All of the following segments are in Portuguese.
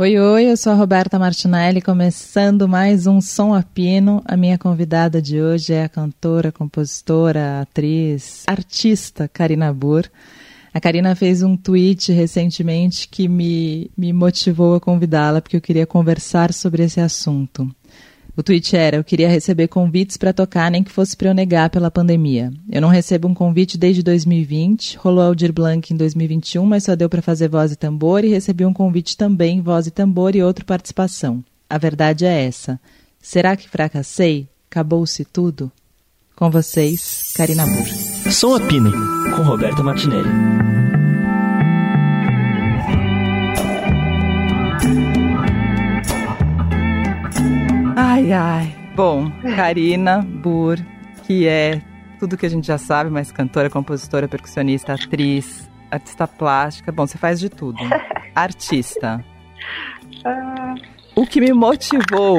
Oi, oi, eu sou a Roberta Martinelli, começando mais um Som a Pino. A minha convidada de hoje é a cantora, compositora, atriz, artista Karina Burr. A Karina fez um tweet recentemente que me, me motivou a convidá-la, porque eu queria conversar sobre esse assunto. O tweet era: Eu queria receber convites para tocar, nem que fosse para eu negar pela pandemia. Eu não recebo um convite desde 2020. Rolou Aldir Blanc em 2021, mas só deu para fazer voz e tambor. E recebi um convite também, voz e tambor e outra participação. A verdade é essa. Será que fracassei? Acabou-se tudo? Com vocês, Karina Burr. Som a Pino, com Roberta Martinelli. Ai, ai. Bom, Karina Burr, que é tudo que a gente já sabe, mas cantora, compositora, percussionista, atriz, artista plástica. Bom, você faz de tudo. Artista. O que me motivou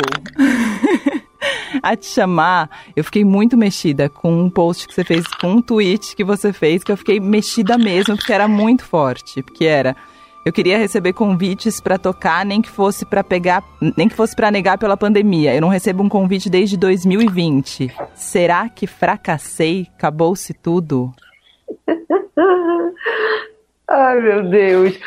a te chamar, eu fiquei muito mexida com um post que você fez, com um tweet que você fez, que eu fiquei mexida mesmo, porque era muito forte. Porque era eu queria receber convites para tocar, nem que fosse para pegar, nem que fosse para negar pela pandemia. Eu não recebo um convite desde 2020. Será que fracassei? Acabou-se tudo? Ai, meu Deus.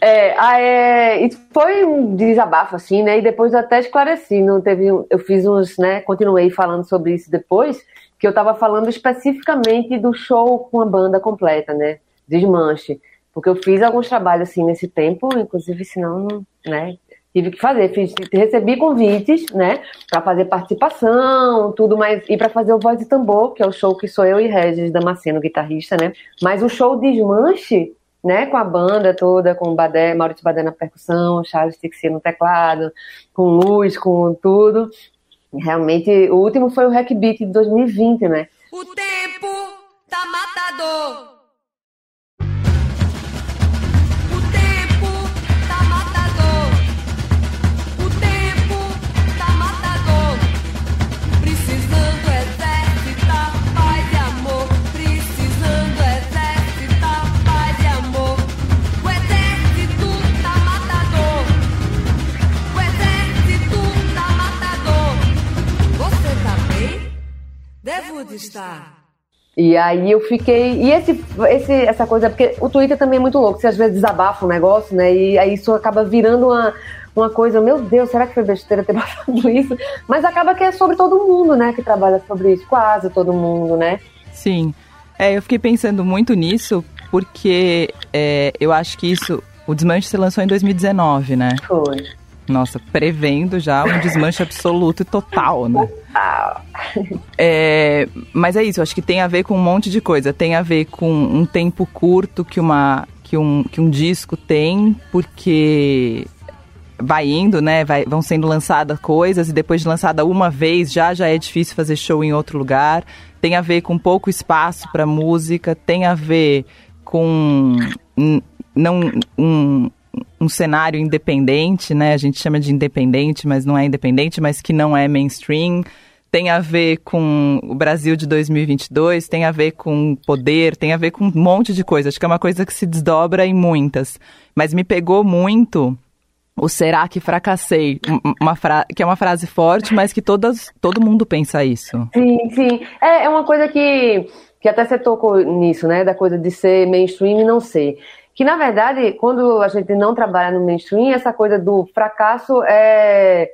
É, é, isso foi um desabafo, assim, né? E depois eu até esclareci. Não teve, eu fiz uns, né? Continuei falando sobre isso depois, que eu estava falando especificamente do show com a banda completa, né? Desmanche. Porque eu fiz alguns trabalhos assim nesse tempo, inclusive, senão, né? Tive que fazer, fiz, recebi convites, né, para fazer participação, tudo mais, e para fazer o Voz de Tambor, que é o show que sou eu e Regis Damasceno, guitarrista, né? Mas o show desmanche, né, com a banda toda, com o Badé, Maurício Badé na percussão, Charles Tixia no teclado, com luz, com tudo. Realmente, o último foi o Hack Beat de 2020, né? O tempo tá matador. Estar. E aí eu fiquei. E esse, esse, essa coisa, porque o Twitter também é muito louco, você às vezes desabafa um negócio, né? E aí isso acaba virando uma, uma coisa, meu Deus, será que foi besteira ter passado isso? Mas acaba que é sobre todo mundo, né? Que trabalha sobre isso, quase todo mundo, né? Sim. É, eu fiquei pensando muito nisso, porque é, eu acho que isso. O Desmanche se lançou em 2019, né? Foi. Nossa, prevendo já um desmanche absoluto e total, né? É, mas é isso, acho que tem a ver com um monte de coisa. Tem a ver com um tempo curto que, uma, que, um, que um disco tem, porque vai indo, né? Vai, vão sendo lançadas coisas e depois de lançada uma vez já já é difícil fazer show em outro lugar. Tem a ver com pouco espaço para música, tem a ver com não um, um cenário independente, né? A gente chama de independente, mas não é independente, mas que não é mainstream. Tem a ver com o Brasil de 2022, tem a ver com poder, tem a ver com um monte de coisa. Acho que é uma coisa que se desdobra em muitas. Mas me pegou muito o será que fracassei, uma fra... que é uma frase forte, mas que todas, todo mundo pensa isso. Sim, sim. É, é uma coisa que, que até você tocou nisso, né? Da coisa de ser mainstream e não ser. Que, na verdade, quando a gente não trabalha no mainstream, essa coisa do fracasso é,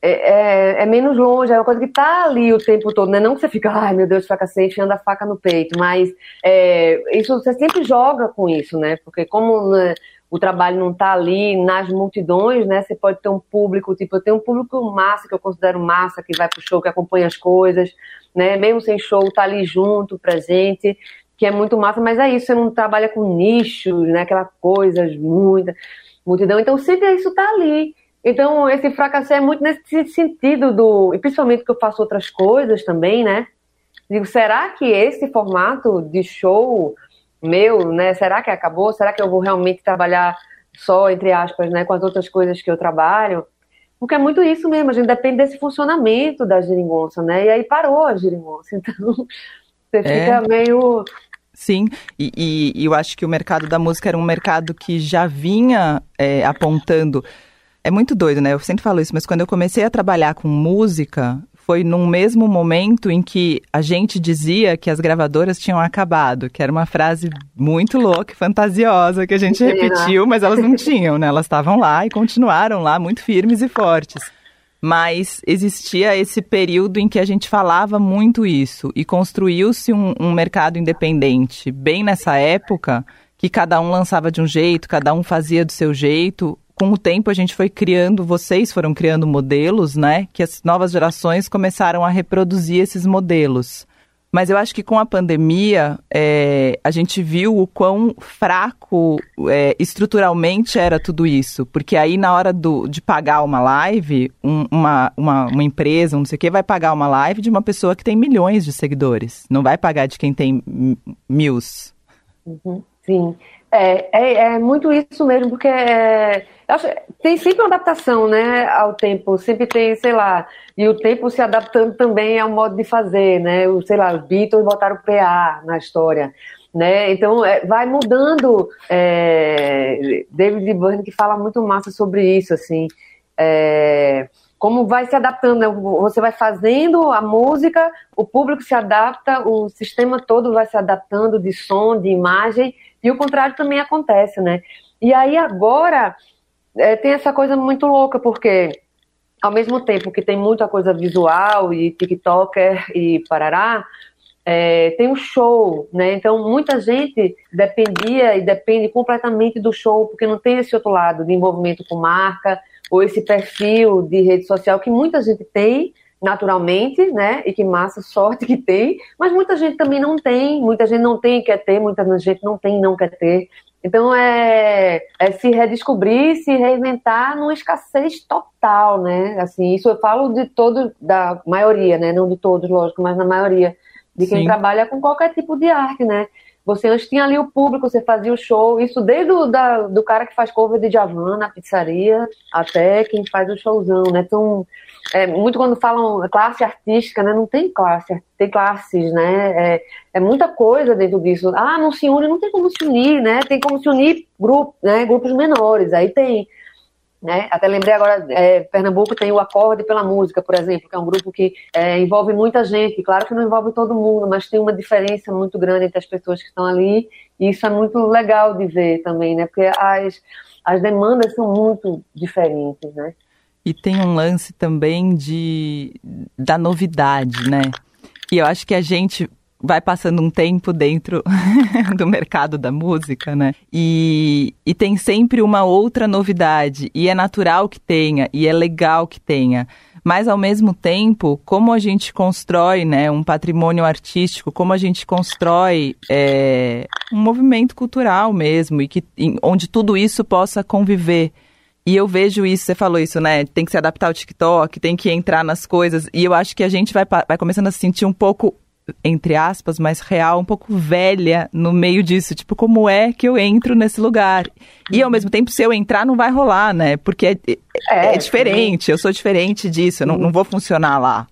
é, é, é menos longe, é uma coisa que está ali o tempo todo, né? Não que você fica, ai meu Deus, fracassei, enfiando a faca no peito, mas é, isso você sempre joga com isso, né? Porque como né, o trabalho não está ali nas multidões, né? Você pode ter um público, tipo, eu tenho um público massa, que eu considero massa, que vai pro show, que acompanha as coisas, né? Mesmo sem show, tá ali junto, presente que é muito massa, mas é isso, você não trabalha com nichos, né? Aquela coisa, muita multidão. Então, sempre isso tá ali. Então, esse fracasso é muito nesse sentido do. E principalmente que eu faço outras coisas também, né? Digo, será que esse formato de show meu, né? Será que acabou? Será que eu vou realmente trabalhar só, entre aspas, né? Com as outras coisas que eu trabalho? Porque é muito isso mesmo, a gente depende desse funcionamento da geringonça, né? E aí parou a geringonça. Então, você fica é. meio Sim, e, e, eu acho que o mercado da música era um mercado que já vinha é, apontando é muito doido, né? Eu sempre falo isso, mas quando eu comecei a trabalhar com música, foi num mesmo momento em que a gente dizia que as gravadoras tinham acabado, que era uma frase muito louca, fantasiosa, que a gente repetiu, mas elas não tinham, né? Elas estavam lá e continuaram lá, muito firmes e fortes. Mas existia esse período em que a gente falava muito isso e construiu-se um, um mercado independente bem nessa época que cada um lançava de um jeito, cada um fazia do seu jeito com o tempo a gente foi criando, vocês foram criando modelos, né? Que as novas gerações começaram a reproduzir esses modelos. Mas eu acho que com a pandemia, é, a gente viu o quão fraco é, estruturalmente era tudo isso. Porque aí, na hora do, de pagar uma live, um, uma, uma, uma, empresa, um não sei o quê, vai pagar uma live de uma pessoa que tem milhões de seguidores. Não vai pagar de quem tem mil. Uhum, sim. É, é, é, muito isso mesmo, porque é, acho, tem sempre uma adaptação né, ao tempo, sempre tem, sei lá, e o tempo se adaptando também ao modo de fazer, né? O, sei lá, os Beatles botaram o PA na história. Né? Então é, vai mudando. É, David Byrne que fala muito massa sobre isso, assim, é, como vai se adaptando. Né? Você vai fazendo a música, o público se adapta, o sistema todo vai se adaptando de som, de imagem e o contrário também acontece, né? E aí agora é, tem essa coisa muito louca, porque ao mesmo tempo que tem muita coisa visual e TikToker e parará, é, tem um show, né? Então muita gente dependia e depende completamente do show, porque não tem esse outro lado de envolvimento com marca ou esse perfil de rede social que muita gente tem, naturalmente, né? E que massa sorte que tem, mas muita gente também não tem, muita gente não tem e quer ter, muita gente não tem e não quer ter. Então é, é se redescobrir, se reinventar numa escassez total, né? Assim, isso eu falo de todo, da maioria, né? Não de todos, lógico, mas na maioria de quem Sim. trabalha com qualquer tipo de arte, né? Você antes tinha ali o público, você fazia o show, isso desde o da, do cara que faz cover de Javan na pizzaria até quem faz o showzão, né? Então, é, muito quando falam classe artística, né? Não tem classe, tem classes, né? É, é, muita coisa dentro disso. Ah, não se une, não tem como se unir, né? Tem como se unir grupo, né? grupos menores, aí tem. Né? Até lembrei agora, é, Pernambuco tem o Acorde pela Música, por exemplo, que é um grupo que é, envolve muita gente. Claro que não envolve todo mundo, mas tem uma diferença muito grande entre as pessoas que estão ali. E isso é muito legal de ver também, né? Porque as, as demandas são muito diferentes, né? E tem um lance também de da novidade, né? E eu acho que a gente vai passando um tempo dentro do mercado da música, né? E, e tem sempre uma outra novidade. E é natural que tenha, e é legal que tenha. Mas, ao mesmo tempo, como a gente constrói né, um patrimônio artístico, como a gente constrói é, um movimento cultural mesmo, e que, em, onde tudo isso possa conviver. E eu vejo isso, você falou isso, né? Tem que se adaptar ao TikTok, tem que entrar nas coisas. E eu acho que a gente vai, vai começando a se sentir um pouco entre aspas, mais real, um pouco velha no meio disso. Tipo, como é que eu entro nesse lugar? E ao mesmo tempo, se eu entrar, não vai rolar, né? Porque é, é, é diferente, eu sou diferente disso, eu não, não vou funcionar lá.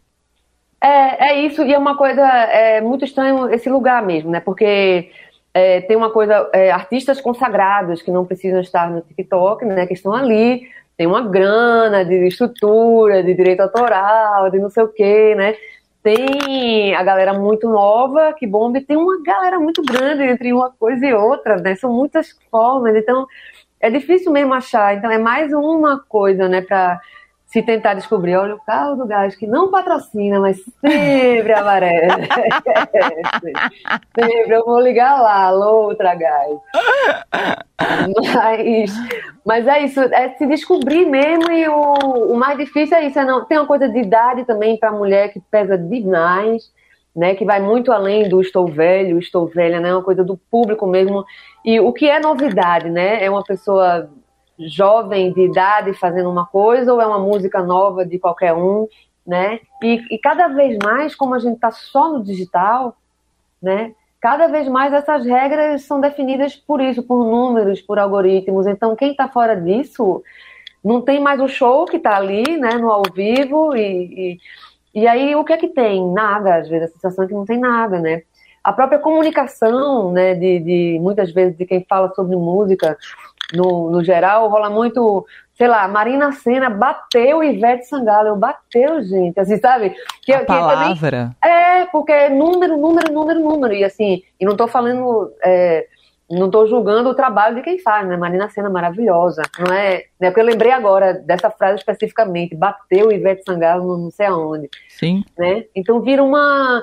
É, é isso, e é uma coisa é, muito estranho esse lugar mesmo, né? Porque é, tem uma coisa, é, artistas consagrados que não precisam estar no TikTok, né? Que estão ali, tem uma grana de estrutura, de direito autoral, de não sei o quê, né? Tem a galera muito nova que bomba e tem uma galera muito grande entre uma coisa e outra, né? São muitas formas, então é difícil mesmo achar. Então é mais uma coisa, né, para se tentar descobrir. Olha o carro do gás que não patrocina, mas sempre aparece. sempre, eu vou ligar lá, alô, outra gás. Mas, mas é isso, é se descobrir mesmo e o, o mais difícil é isso. É não, tem uma coisa de idade também para mulher que pesa demais, né? Que vai muito além do estou velho, estou velha, né? É uma coisa do público mesmo. E o que é novidade, né? É uma pessoa jovem de idade fazendo uma coisa ou é uma música nova de qualquer um, né? E, e cada vez mais, como a gente está só no digital, né? cada vez mais essas regras são definidas por isso, por números, por algoritmos. Então, quem está fora disso não tem mais o show que está ali, né, no ao vivo, e, e, e, aí o que é que tem? Nada, às vezes, a sensação é que não tem nada, né? A própria comunicação, né, de, de muitas vezes de quem fala sobre música, no, no geral, rola muito sei lá, Marina Senna bateu Ivete Sangalo, bateu, gente, assim, sabe? Que, a que palavra. Também, é, porque é número, número, número, número, e assim, e não tô falando, é, não tô julgando o trabalho de quem faz, né? Marina Senna maravilhosa, não é? é porque eu lembrei agora dessa frase especificamente, bateu Ivete Sangalo não sei aonde. Sim. Né? Então vira uma,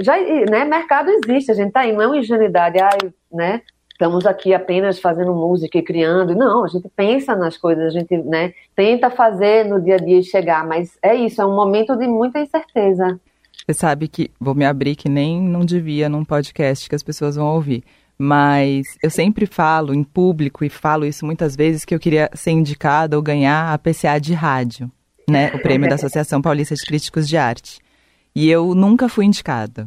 já, né, mercado existe, a gente tá aí, não é uma ingenuidade, ai, né? Estamos aqui apenas fazendo música e criando. Não, a gente pensa nas coisas, a gente né, tenta fazer no dia a dia e chegar, mas é isso, é um momento de muita incerteza. Você sabe que vou me abrir que nem não devia num podcast que as pessoas vão ouvir. Mas eu sempre falo em público e falo isso muitas vezes que eu queria ser indicada ou ganhar a PCA de rádio, né? O prêmio da Associação Paulista de Críticos de Arte. E eu nunca fui indicada.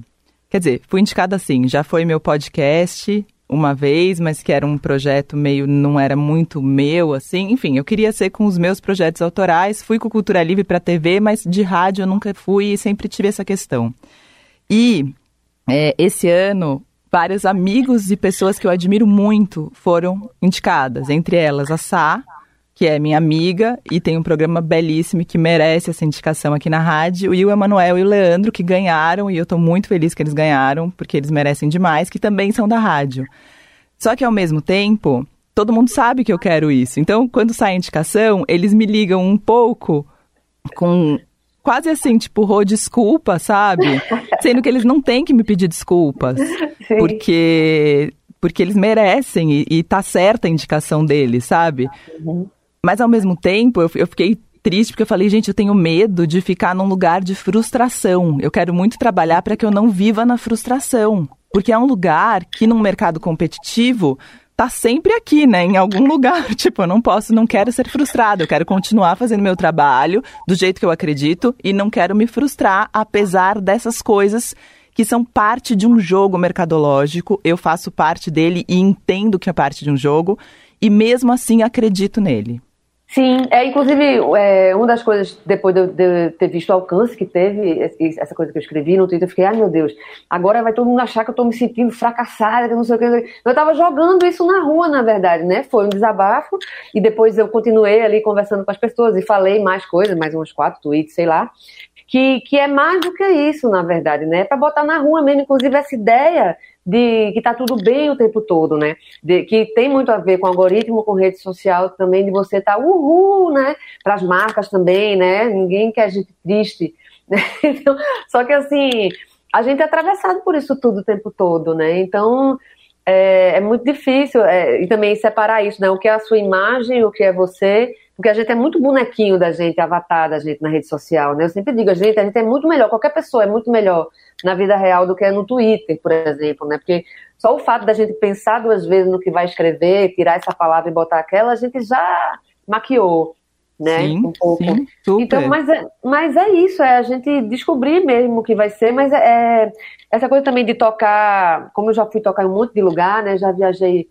Quer dizer, fui indicada assim, já foi meu podcast, uma vez, mas que era um projeto meio não era muito meu assim. Enfim, eu queria ser com os meus projetos autorais, fui com Cultura Livre para TV, mas de rádio eu nunca fui e sempre tive essa questão. E é, esse ano vários amigos e pessoas que eu admiro muito foram indicadas, entre elas a Sá, que é minha amiga e tem um programa belíssimo que merece essa indicação aqui na rádio, e o Emanuel e o Leandro, que ganharam, e eu estou muito feliz que eles ganharam, porque eles merecem demais, que também são da rádio. Só que ao mesmo tempo, todo mundo sabe que eu quero isso. Então, quando sai a indicação, eles me ligam um pouco com quase assim, tipo, rô desculpa, sabe? Sendo que eles não têm que me pedir desculpas. Sim. Porque porque eles merecem e, e tá certa a indicação deles, sabe? Uhum. Mas ao mesmo tempo, eu, eu fiquei triste porque eu falei, gente, eu tenho medo de ficar num lugar de frustração. Eu quero muito trabalhar para que eu não viva na frustração. Porque é um lugar que, num mercado competitivo, tá sempre aqui, né? Em algum lugar. Tipo, eu não posso, não quero ser frustrado. Eu quero continuar fazendo meu trabalho do jeito que eu acredito e não quero me frustrar, apesar dessas coisas que são parte de um jogo mercadológico. Eu faço parte dele e entendo que é parte de um jogo. E mesmo assim acredito nele. Sim, é inclusive é, uma das coisas, depois de eu, de ter visto o alcance que teve, essa coisa que eu escrevi no Twitter, eu fiquei, ai meu Deus, agora vai todo mundo achar que eu tô me sentindo fracassada, que não sei o que. Eu tava jogando isso na rua, na verdade, né? Foi um desabafo, e depois eu continuei ali conversando com as pessoas e falei mais coisas, mais uns quatro tweets, sei lá. Que, que é mais do que isso, na verdade, né? É para botar na rua mesmo, inclusive essa ideia de que está tudo bem o tempo todo, né? De, que tem muito a ver com algoritmo, com rede social também, de você estar tá, uhul, né? Para as marcas também, né? Ninguém quer gente triste. Né? Então, só que assim, a gente é atravessado por isso tudo o tempo todo, né? Então é, é muito difícil é, e também separar isso, né? O que é a sua imagem, o que é você porque a gente é muito bonequinho da gente, avatar da gente na rede social, né? Eu sempre digo, a gente, a gente é muito melhor, qualquer pessoa é muito melhor na vida real do que é no Twitter, por exemplo, né? Porque só o fato da gente pensar duas vezes no que vai escrever, tirar essa palavra e botar aquela, a gente já maquiou, né? Sim, um pouco. Sim, então, mas é, mas é isso, é a gente descobrir mesmo o que vai ser, mas é, é essa coisa também de tocar, como eu já fui tocar em um monte de lugar, né? Já viajei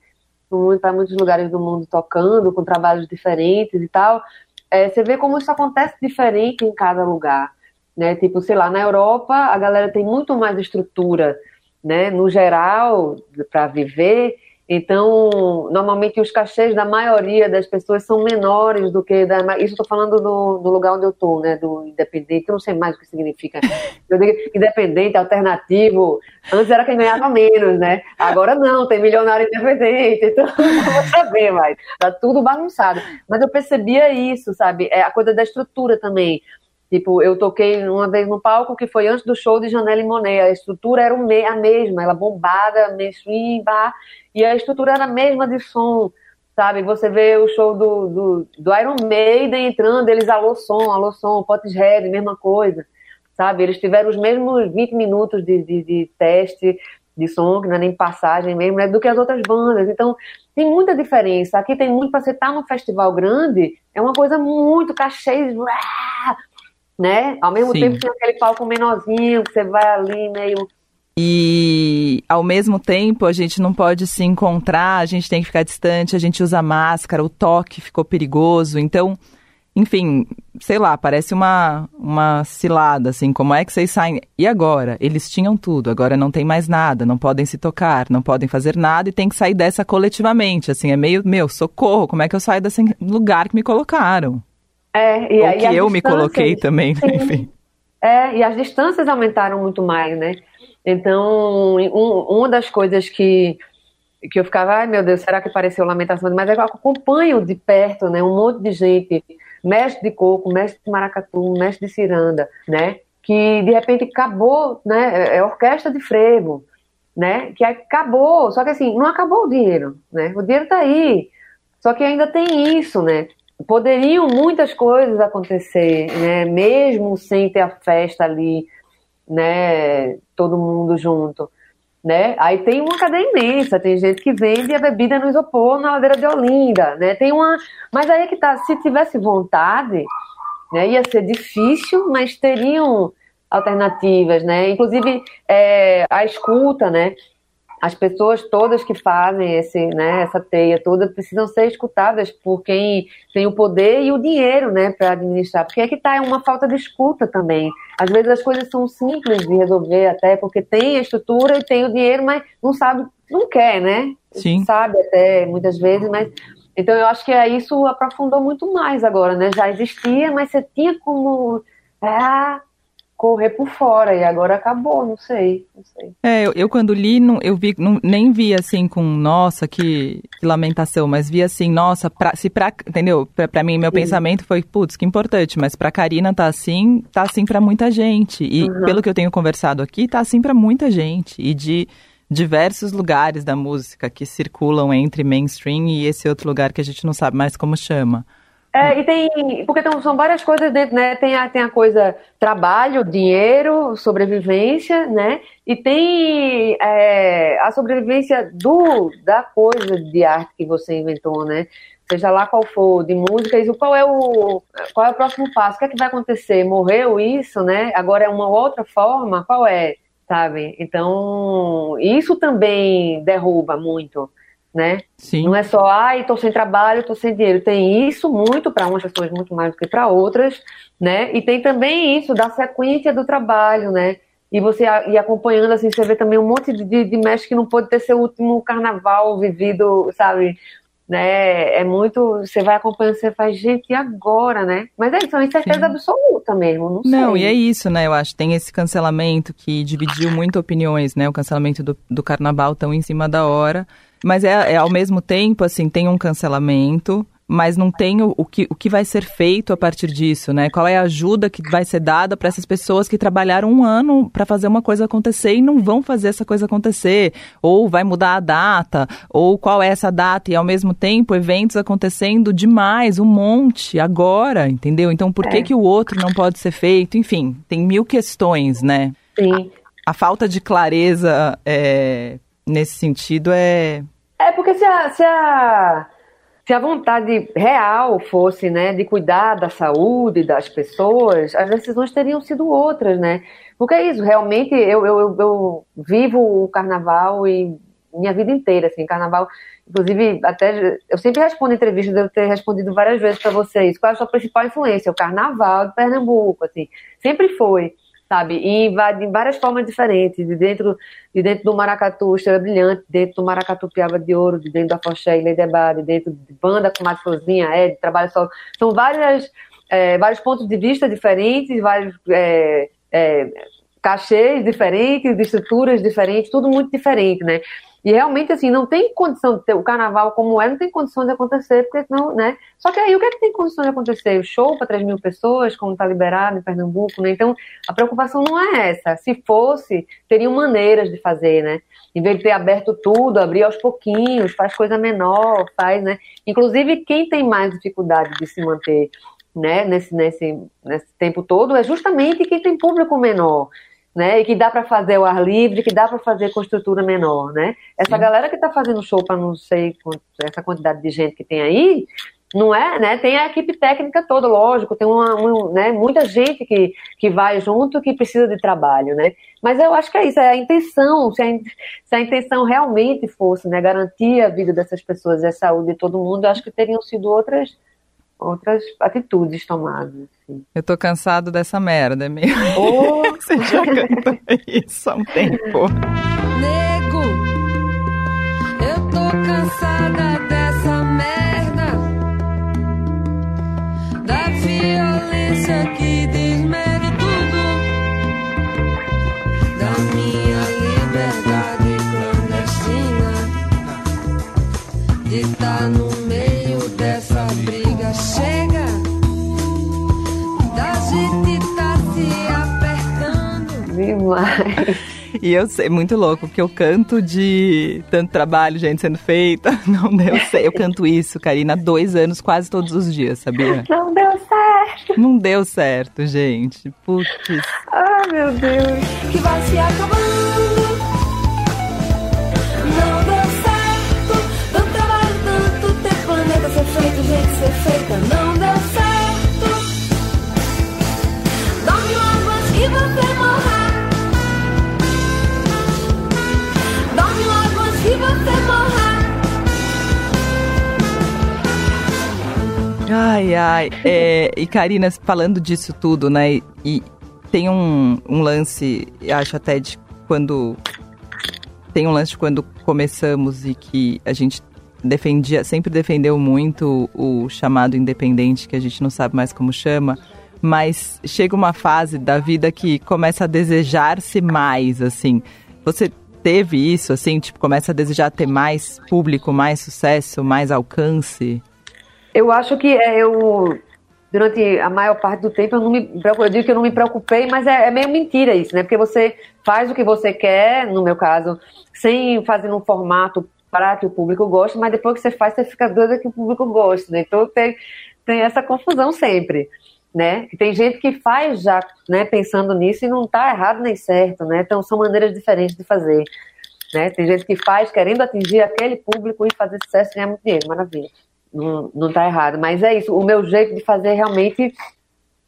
para muitos lugares do mundo tocando, com trabalhos diferentes e tal. É, você vê como isso acontece diferente em cada lugar. Né? Tipo, sei lá, na Europa a galera tem muito mais estrutura, né? No geral, para viver, então, normalmente os cachês da maioria das pessoas são menores do que da. Isso estou falando do, do, lugar onde eu estou, né? Do independente, eu não sei mais o que significa. Eu digo independente, alternativo. Antes era quem ganhava menos, né? Agora não, tem milionário independente, então não vou saber mais. Tá tudo bagunçado. Mas eu percebia isso, sabe? É a coisa da estrutura também. Tipo, eu toquei uma vez no palco que foi antes do show de Janelle Monet. A estrutura era a mesma, ela bombada, mainstream, bar e a estrutura era a mesma de som, sabe? Você vê o show do, do, do Iron Maiden entrando, eles alô som, alô som, Potterhead, mesma coisa, sabe? Eles tiveram os mesmos 20 minutos de, de, de teste de som, que não é nem passagem mesmo, né, do que as outras bandas. Então, tem muita diferença. Aqui tem muito para você estar tá num festival grande, é uma coisa muito cachê, né? Ao mesmo Sim. tempo tem aquele palco menorzinho, que você vai ali meio e ao mesmo tempo a gente não pode se encontrar, a gente tem que ficar distante, a gente usa máscara, o toque ficou perigoso. Então enfim, sei lá, parece uma, uma cilada, assim, como é que vocês saem? E agora? Eles tinham tudo, agora não tem mais nada, não podem se tocar, não podem fazer nada e tem que sair dessa coletivamente, assim, é meio, meu, socorro, como é que eu saio desse lugar que me colocaram? É, e, Ou que eu me coloquei também, né? enfim. É, e as distâncias aumentaram muito mais, né? Então, um, uma das coisas que que eu ficava, ai meu Deus, será que pareceu lamentação? Mas é eu acompanho de perto, né, um monte de gente mestre de coco, mestre de maracatu, mestre de ciranda, né? Que de repente acabou, né? É, orquestra de frevo, né? Que acabou, só que assim, não acabou o dinheiro, né? O dinheiro está aí, só que ainda tem isso, né? Poderiam muitas coisas acontecer, né? Mesmo sem ter a festa ali, né? Todo mundo junto né? Aí tem uma cadeia imensa, tem gente que vende a bebida no isopor na ladeira de Olinda, né? Tem uma, mas aí é que tá, se tivesse vontade, né, ia ser difícil, mas teriam alternativas, né? Inclusive é, a escuta, né? As pessoas todas que fazem esse, né, essa teia toda precisam ser escutadas por quem tem o poder e o dinheiro, né, para administrar. Porque é que está é uma falta de escuta também. Às vezes as coisas são simples de resolver até porque tem a estrutura e tem o dinheiro, mas não sabe, não quer, né? Sim. Sabe até muitas vezes, mas então eu acho que é isso aprofundou muito mais agora, né? Já existia, mas você tinha como ah, correr por fora e agora acabou, não sei, não sei. É, eu, eu quando li, não, eu vi, não, nem vi assim com, nossa, que, que lamentação, mas vi assim, nossa, pra, se pra, entendeu? Pra, pra mim, meu Sim. pensamento foi, putz, que importante, mas pra Karina tá assim, tá assim pra muita gente. E uhum. pelo que eu tenho conversado aqui, tá assim pra muita gente. E de diversos lugares da música que circulam entre mainstream e esse outro lugar que a gente não sabe mais como chama. É, e tem. Porque tem, são várias coisas dentro, né? Tem a, tem a coisa trabalho, dinheiro, sobrevivência, né? E tem é, a sobrevivência do, da coisa de arte que você inventou, né? Seja lá qual for, de música, isso, qual é o qual é o próximo passo? O que é que vai acontecer? Morreu isso, né? Agora é uma outra forma? Qual é? Sabe? Então, isso também derruba muito né? Sim. Não é só, ai, estou sem trabalho, estou sem dinheiro. Tem isso muito para umas pessoas, muito mais do que para outras, né? E tem também isso da sequência do trabalho, né? E você ir acompanhando, assim, você vê também um monte de, de mestre que não pode ter seu último carnaval vivido, sabe? Né? É muito. Você vai acompanhando, você faz, gente, e agora, né? Mas é isso, é uma incerteza Sim. absoluta mesmo. Não, não e é isso, né? Eu acho. Tem esse cancelamento que dividiu muito opiniões, né? O cancelamento do, do carnaval tão em cima da hora. Mas é, é ao mesmo tempo, assim, tem um cancelamento, mas não tem o, o, que, o que vai ser feito a partir disso, né? Qual é a ajuda que vai ser dada para essas pessoas que trabalharam um ano para fazer uma coisa acontecer e não vão fazer essa coisa acontecer? Ou vai mudar a data? Ou qual é essa data? E ao mesmo tempo, eventos acontecendo demais, um monte, agora, entendeu? Então, por que, é. que o outro não pode ser feito? Enfim, tem mil questões, né? Sim. A, a falta de clareza é, nesse sentido é é porque se a, se a, se a vontade real fosse, né, de cuidar da saúde das pessoas, as decisões teriam sido outras, né? Porque é isso, realmente eu, eu, eu vivo o carnaval e minha vida inteira, assim, carnaval. Inclusive, até eu sempre respondo entrevistas, devo ter respondido várias vezes para vocês. Qual é a sua principal influência? O carnaval de Pernambuco, assim, sempre foi sabe? E em várias formas diferentes, de dentro, de dentro do maracatu Estrela Brilhante, dentro do maracatu Piaba de Ouro, de dentro da Foché e Leidebá, de dentro de banda com mais florzinha, é, de trabalho solo. São várias, é, vários pontos de vista diferentes, vários é, é, cachês diferentes, estruturas diferentes, tudo muito diferente, né? E realmente, assim, não tem condição de ter o carnaval como é, não tem condição de acontecer, porque não, né? Só que aí o que é que tem condição de acontecer? O show para 3 mil pessoas, como está liberado em Pernambuco, né? Então, a preocupação não é essa. Se fosse, teriam maneiras de fazer, né? Em vez de ter aberto tudo, abrir aos pouquinhos, faz coisa menor, faz, né? Inclusive, quem tem mais dificuldade de se manter, né, nesse, nesse, nesse tempo todo é justamente quem tem público menor né? E que dá para fazer o ar livre, que dá para fazer com estrutura menor, né? Essa Sim. galera que está fazendo show para não sei essa quantidade de gente que tem aí, não é, né? Tem a equipe técnica toda, lógico, tem uma, uma né, muita gente que, que vai junto que precisa de trabalho, né? Mas eu acho que é isso, é a intenção, se a, se a intenção realmente fosse, né, garantir a vida dessas pessoas e a saúde de todo mundo, eu acho que teriam sido outras outras atitudes tomadas. Assim. Eu tô cansado dessa merda, é meio. Oh. Você já cantou isso há um tempo. Nego, eu tô cansada dessa merda. Da violência que E eu sei, muito louco, porque eu canto de tanto trabalho, gente, sendo feita. Não deu certo. Eu canto isso, Karina, há dois anos, quase todos os dias, sabia? Não deu certo. Não deu certo, gente. Putz. Ah, meu Deus. que vai se acabando. Ai, ai. É, e Karina, falando disso tudo, né? E tem um, um lance, acho até de quando. Tem um lance de quando começamos e que a gente defendia, sempre defendeu muito o chamado independente, que a gente não sabe mais como chama, mas chega uma fase da vida que começa a desejar-se mais, assim. Você teve isso, assim, tipo, começa a desejar ter mais público, mais sucesso, mais alcance? Eu acho que é, eu, durante a maior parte do tempo, eu não me eu digo que eu não me preocupei, mas é, é meio mentira isso, né? Porque você faz o que você quer, no meu caso, sem fazer num formato para que o público goste, mas depois que você faz, você fica doida que o público goste, né? Então tem, tem essa confusão sempre. Né? Tem gente que faz já, né, pensando nisso e não está errado nem certo, né? Então são maneiras diferentes de fazer, né? Tem gente que faz querendo atingir aquele público e fazer sucesso e ganhar muito dinheiro, maravilha. Não, não tá errado, mas é isso. O meu jeito de fazer realmente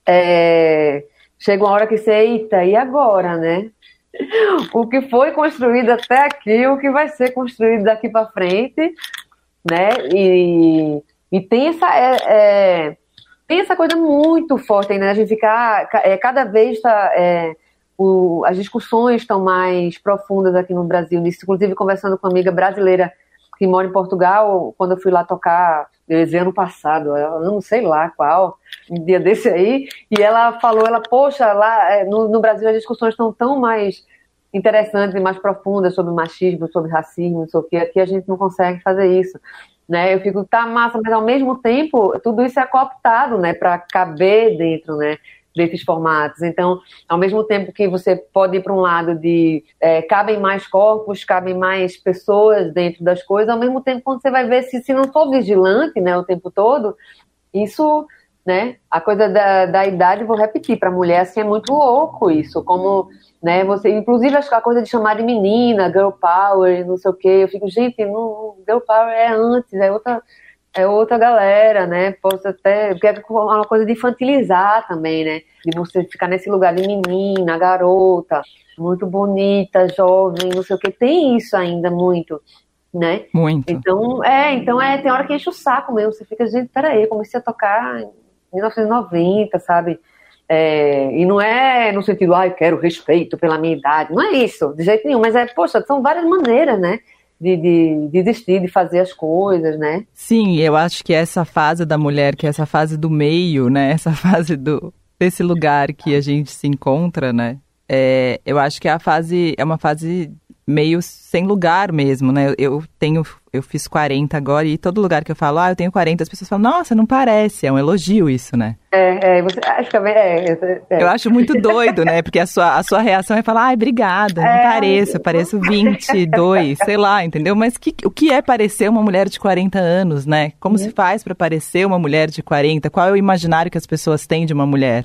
é... chega uma hora que você, eita, e agora, né? O que foi construído até aqui, o que vai ser construído daqui para frente, né? E, e tem essa é, é, tem essa coisa muito forte ainda, né? a gente ficar é, cada vez tá, é, o, as discussões estão mais profundas aqui no Brasil, nisso, inclusive conversando com uma amiga brasileira que mora em Portugal, quando eu fui lá tocar, esse ano passado, não sei lá qual, um dia desse aí, e ela falou, ela, poxa, lá é, no, no Brasil as discussões estão tão mais interessantes e mais profundas sobre machismo, sobre racismo, não sei o que, aqui a gente não consegue fazer isso. Né, eu fico, tá massa, mas ao mesmo tempo, tudo isso é cooptado, né, para caber dentro, né, desses formatos. Então, ao mesmo tempo que você pode ir para um lado de é, cabem mais corpos, cabem mais pessoas dentro das coisas, ao mesmo tempo quando você vai ver se, se não for vigilante, né, o tempo todo, isso, né, a coisa da, da idade, vou repetir, para mulher assim é muito louco isso, como né? Você, inclusive, acho que a coisa de chamar de menina, girl power, não sei o quê, eu fico, gente, não, girl power é antes, é outra, é outra galera, né? Posso até, porque é uma coisa de infantilizar também, né? De você ficar nesse lugar de menina, garota, muito bonita, jovem, não sei o que, tem isso ainda muito. Né? Muito. Então, é, então é, tem hora que enche o saco mesmo. Você fica, gente, peraí, eu comecei a tocar em 1990, sabe? É, e não é no sentido, ah, eu quero respeito pela minha idade. Não é isso, de jeito nenhum. Mas é, poxa, são várias maneiras, né? De, de, de existir, de fazer as coisas, né? Sim, eu acho que essa fase da mulher, que é essa fase do meio, né? Essa fase do, desse lugar que a gente se encontra, né? É, eu acho que é a fase, é uma fase meio sem lugar mesmo, né? Eu tenho, eu fiz 40 agora e todo lugar que eu falo, ah, eu tenho 40, as pessoas falam, nossa, não parece, é um elogio isso, né? É, é você acho que é, é, é. Eu acho muito doido, né? Porque a sua, a sua reação é falar, ai, obrigada, não é, pareço, eu pareço 22, sei lá, entendeu? Mas que, o que é parecer uma mulher de 40 anos, né? Como uhum. se faz para parecer uma mulher de 40? Qual é o imaginário que as pessoas têm de uma mulher?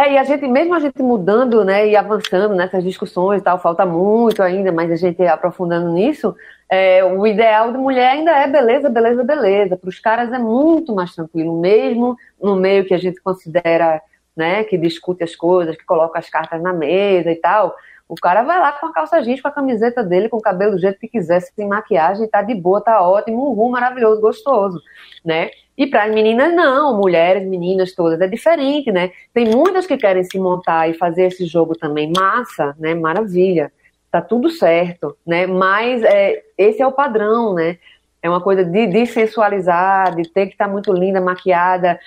É, e a gente, mesmo a gente mudando, né, e avançando nessas discussões e tal, falta muito ainda, mas a gente aprofundando nisso, é, o ideal de mulher ainda é beleza, beleza, beleza. Para os caras é muito mais tranquilo, mesmo no meio que a gente considera, né, que discute as coisas, que coloca as cartas na mesa e tal. O cara vai lá com a calça jeans, com a camiseta dele, com o cabelo do jeito que quiser, sem maquiagem, tá de boa, tá ótimo, uhul, maravilhoso, gostoso, né? E para as meninas, não, mulheres, meninas todas, é diferente, né? Tem muitas que querem se montar e fazer esse jogo também, massa, né? Maravilha, tá tudo certo, né? Mas é, esse é o padrão, né? É uma coisa de, de sensualizar, de ter que estar tá muito linda, maquiada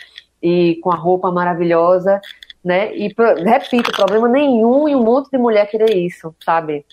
e com a roupa maravilhosa, né? E repito, problema nenhum e um monte de mulher querer isso, sabe?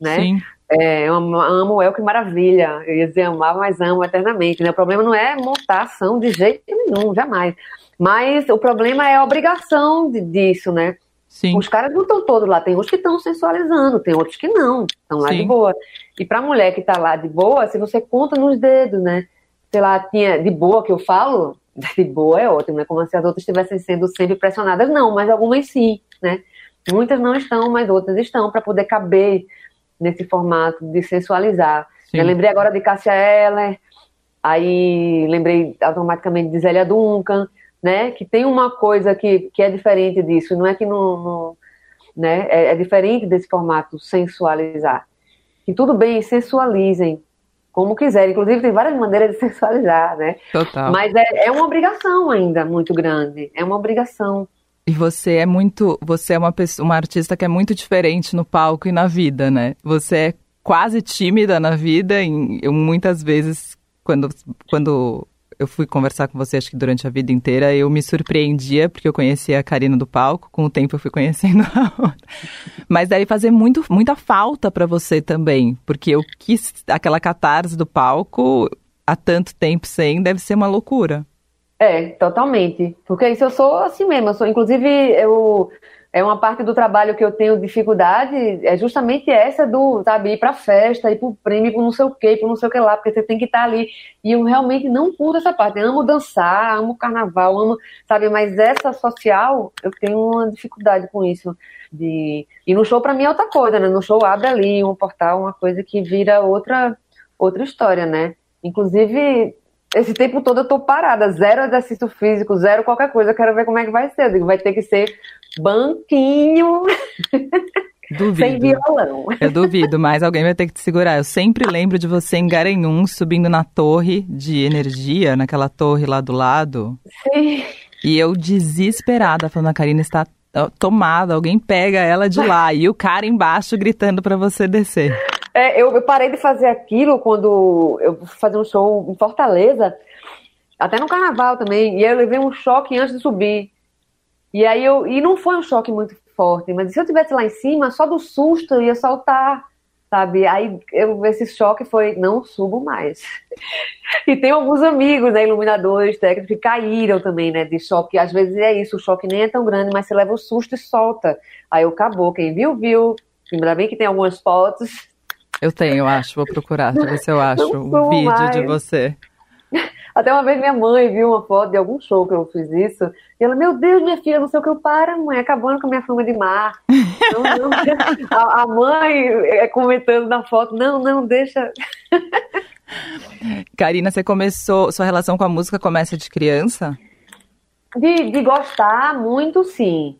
Né? Sim. É, eu amo, amo El, que maravilha. Eu ia dizer amar, mas amo eternamente. Né? O problema não é montar ação de jeito nenhum, jamais. Mas o problema é a obrigação de, disso, né? Sim. Os caras não estão todos lá. Tem uns que estão sensualizando, tem outros que não. Estão lá Sim. de boa. E pra mulher que tá lá de boa, se você conta nos dedos, né? Sei lá, tinha de boa que eu falo, de boa é ótimo, né? Como se as outras estivessem sendo sempre pressionadas. Não, mas algumas sim, né? Muitas não estão, mas outras estão, para poder caber nesse formato de sensualizar. Sim. Eu lembrei agora de Cássia Eller, aí lembrei automaticamente de Zélia Duncan, né? Que tem uma coisa que, que é diferente disso, não é que não. não né? É, é diferente desse formato sensualizar. Que tudo bem, sensualizem como quiserem. Inclusive, tem várias maneiras de sensualizar, né? Total. Mas é, é uma obrigação ainda muito grande. É uma obrigação. E você é muito. Você é uma, pessoa, uma artista que é muito diferente no palco e na vida, né? Você é quase tímida na vida. E eu, muitas vezes, quando, quando eu fui conversar com você, acho que durante a vida inteira, eu me surpreendia, porque eu conhecia a Karina do palco. Com o tempo eu fui conhecendo a outra. Mas deve fazer muito, muita falta para você também. Porque eu quis aquela catarse do palco há tanto tempo sem, deve ser uma loucura. É, totalmente. Porque isso eu sou assim mesmo. Eu sou, inclusive, eu, é uma parte do trabalho que eu tenho dificuldade, é justamente essa do, sabe, ir pra festa, ir pro prêmio, pro não sei o quê, pro não sei o que lá, porque você tem que estar ali. E eu realmente não curto essa parte. Eu amo dançar, amo carnaval, amo, sabe, mas essa social, eu tenho uma dificuldade com isso. De... E no show, pra mim, é outra coisa, né? No show abre ali um portal, uma coisa que vira outra, outra história, né? Inclusive, esse tempo todo eu tô parada, zero exercício físico, zero qualquer coisa, eu quero ver como é que vai ser. Eu digo, vai ter que ser banquinho Duvido. sem violão. Eu duvido, mas alguém vai ter que te segurar. Eu sempre lembro de você em Garanhuns, subindo na torre de energia, naquela torre lá do lado. Sim. E eu desesperada, falando, a Karina está tomada, alguém pega ela de lá. E o cara embaixo gritando para você descer. É, eu, eu parei de fazer aquilo quando eu fazer um show em Fortaleza, até no carnaval também, e aí eu levei um choque antes de subir. E aí eu. E não foi um choque muito forte, mas se eu tivesse lá em cima, só do susto eu ia soltar, sabe? Aí eu, esse choque foi, não subo mais. E tem alguns amigos, né, iluminadores, técnicos, que caíram também, né, de choque. Às vezes é isso, o choque nem é tão grande, mas você leva o susto e solta. Aí eu acabou, quem viu, viu. Ainda bem que tem algumas fotos. Eu tenho, eu acho, vou procurar, deixa eu ver se eu acho um vídeo mais. de você. Até uma vez minha mãe viu uma foto de algum show que eu fiz isso, e ela, meu Deus, minha filha, não sei o que eu para, mãe, acabando com a minha fama de mar. Não, não. A, a mãe é, comentando na foto, não, não, deixa. Karina, você começou, sua relação com a música começa de criança? De, de gostar muito, sim.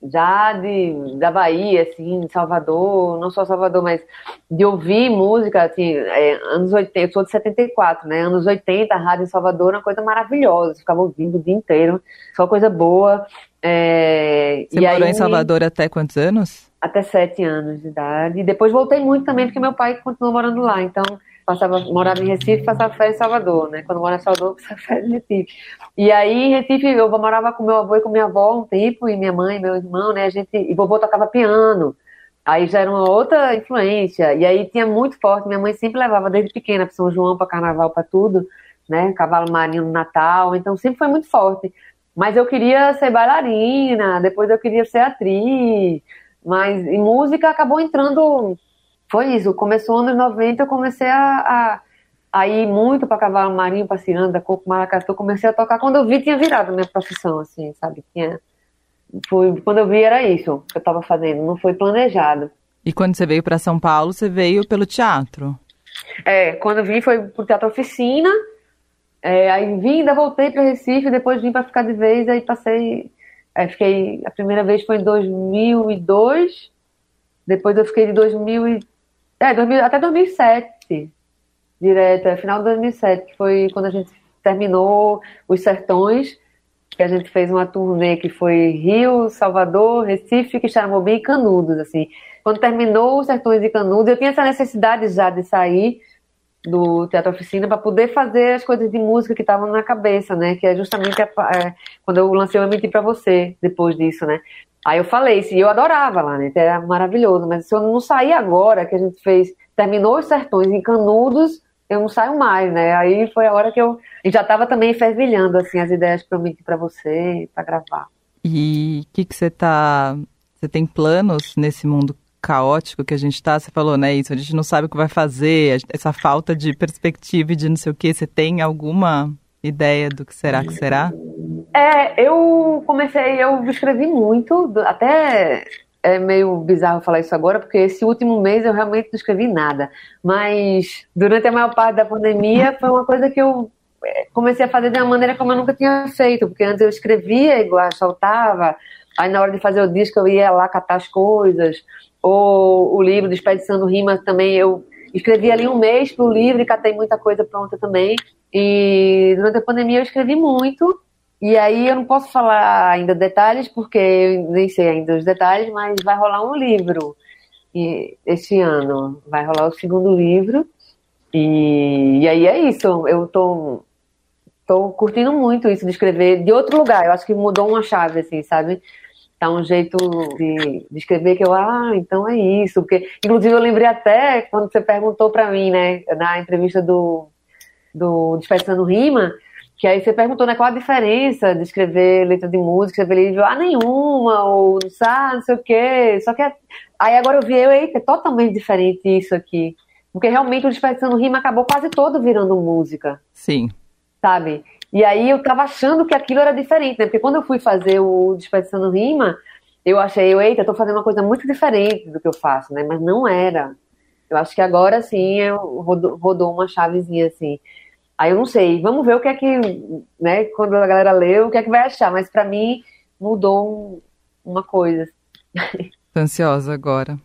Já de, da Bahia, assim, de Salvador, não só Salvador, mas de ouvir música, assim, é, anos 80, eu sou de 74, né? Anos 80, a rádio em Salvador era uma coisa maravilhosa, ficava ouvindo o dia inteiro, só coisa boa. É, Você morou aí, em Salvador até quantos anos? Até sete anos de idade. E depois voltei muito também, porque meu pai continuou morando lá. Então, passava, morava em Recife, passava férias em Salvador, né? Quando morava em Salvador, passava férias em Recife. E aí, em Recife, eu morava com meu avô e com minha avó um tempo, e minha mãe, meu irmão, né? A gente, e vovô tocava piano. Aí já era uma outra influência. E aí tinha muito forte. Minha mãe sempre levava desde pequena para São João, para carnaval, para tudo, né? Cavalo marinho no Natal. Então sempre foi muito forte. Mas eu queria ser bailarina, depois eu queria ser atriz. Mas em música acabou entrando. Foi isso. Começou nos anos 90, eu comecei a, a, a ir muito para cavalo marinho, para ciranda, coco, maracatu. Comecei a tocar. Quando eu vi, tinha virado minha profissão, assim, sabe? Tinha. Foi, quando eu vi, era isso que eu estava fazendo. Não foi planejado. E quando você veio para São Paulo, você veio pelo teatro? É, quando eu vim foi pro Teatro Oficina. É, aí vim, ainda voltei para Recife, depois vim para ficar de vez, aí passei. Aí fiquei. A primeira vez foi em 2002, Depois eu fiquei de 2000 e, é, 2000, até 2007, direto, é final de 2007, que foi quando a gente terminou Os Sertões, que a gente fez uma turnê que foi Rio, Salvador, Recife, Quixaramobim e Canudos, assim. Quando terminou Os Sertões e Canudos, eu tinha essa necessidade já de sair do Teatro Oficina para poder fazer as coisas de música que estavam na cabeça, né? Que é justamente a, é, quando eu lancei o Menti Pra Você, depois disso, né? Aí eu falei, sim, eu adorava lá, né? Era maravilhoso, mas se eu não sair agora, que a gente fez, terminou os sertões em Canudos, eu não saio mais, né? Aí foi a hora que eu e já estava também fervilhando assim as ideias para mim para você para gravar. E o que que você tá você tem planos nesse mundo caótico que a gente está? Você falou, né, isso, a gente não sabe o que vai fazer, essa falta de perspectiva e de não sei o que, você tem alguma ideia do que será que será? É, eu comecei, eu escrevi muito, até é meio bizarro falar isso agora, porque esse último mês eu realmente não escrevi nada. Mas durante a maior parte da pandemia foi uma coisa que eu é, comecei a fazer de uma maneira como eu nunca tinha feito, porque antes eu escrevia igual, soltava, aí na hora de fazer o disco eu ia lá catar as coisas, ou o livro Expedição Rima também eu escrevi ali um mês para o livro catei muita coisa pronta também. E durante a pandemia eu escrevi muito, e aí eu não posso falar ainda detalhes, porque eu nem sei ainda os detalhes, mas vai rolar um livro e, este ano. Vai rolar o segundo livro. E, e aí é isso. Eu tô, tô curtindo muito isso de escrever de outro lugar. Eu acho que mudou uma chave, assim, sabe? Tá um jeito de, de escrever que eu, ah, então é isso. Porque, inclusive, eu lembrei até quando você perguntou para mim, né, na entrevista do, do Despertando Rima que aí você perguntou, né, qual a diferença de escrever letra de música, escrever livro, ah, nenhuma, ou ah, não sei o quê. Só que é... aí agora eu vi, eu, eita, é totalmente diferente isso aqui. Porque realmente o Desperdiçando Rima acabou quase todo virando música. Sim. Sabe? E aí eu tava achando que aquilo era diferente, né? Porque quando eu fui fazer o Desperdiçando Rima, eu achei, eita, tô fazendo uma coisa muito diferente do que eu faço, né? Mas não era. Eu acho que agora sim rodou, rodou uma chavezinha assim. Aí eu não sei, vamos ver o que é que, né, quando a galera lê, o que é que vai achar, mas para mim mudou um, uma coisa. Tô ansiosa agora.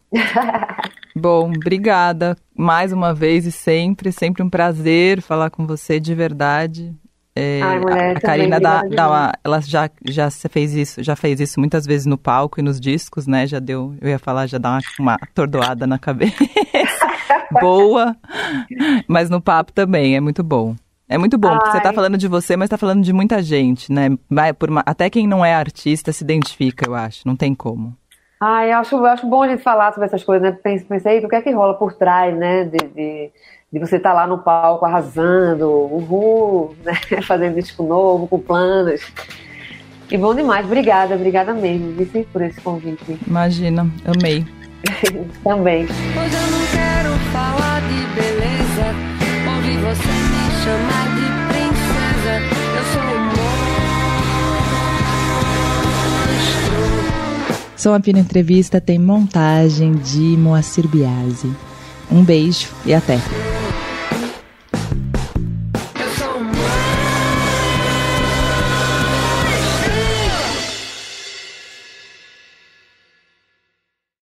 Bom, obrigada mais uma vez e sempre, sempre um prazer falar com você de verdade. É, Ai, mulher, a Karina dá, dá uma, ela já, já fez isso, já fez isso muitas vezes no palco e nos discos, né? Já deu, eu ia falar, já dá uma, uma atordoada na cabeça. Boa, mas no papo também, é muito bom. É muito bom, porque você está falando de você, mas está falando de muita gente, né? Uma, até quem não é artista se identifica, eu acho. Não tem como. Ah, eu acho, eu acho bom a gente falar sobre essas coisas, né? Pensei, pensei o que é que rola por trás, né? De, de, de você estar tá lá no palco arrasando, uhul, né? Fazendo disco novo, com planos. E bom demais, obrigada, obrigada mesmo, Vici, por esse convite. Imagina, amei. Também. Hoje eu não quero falar de beleza, ouvir você me chamar de princesa. Eu sou um. Som Pina Entrevista tem montagem de Moacir Biasi. Um beijo e até.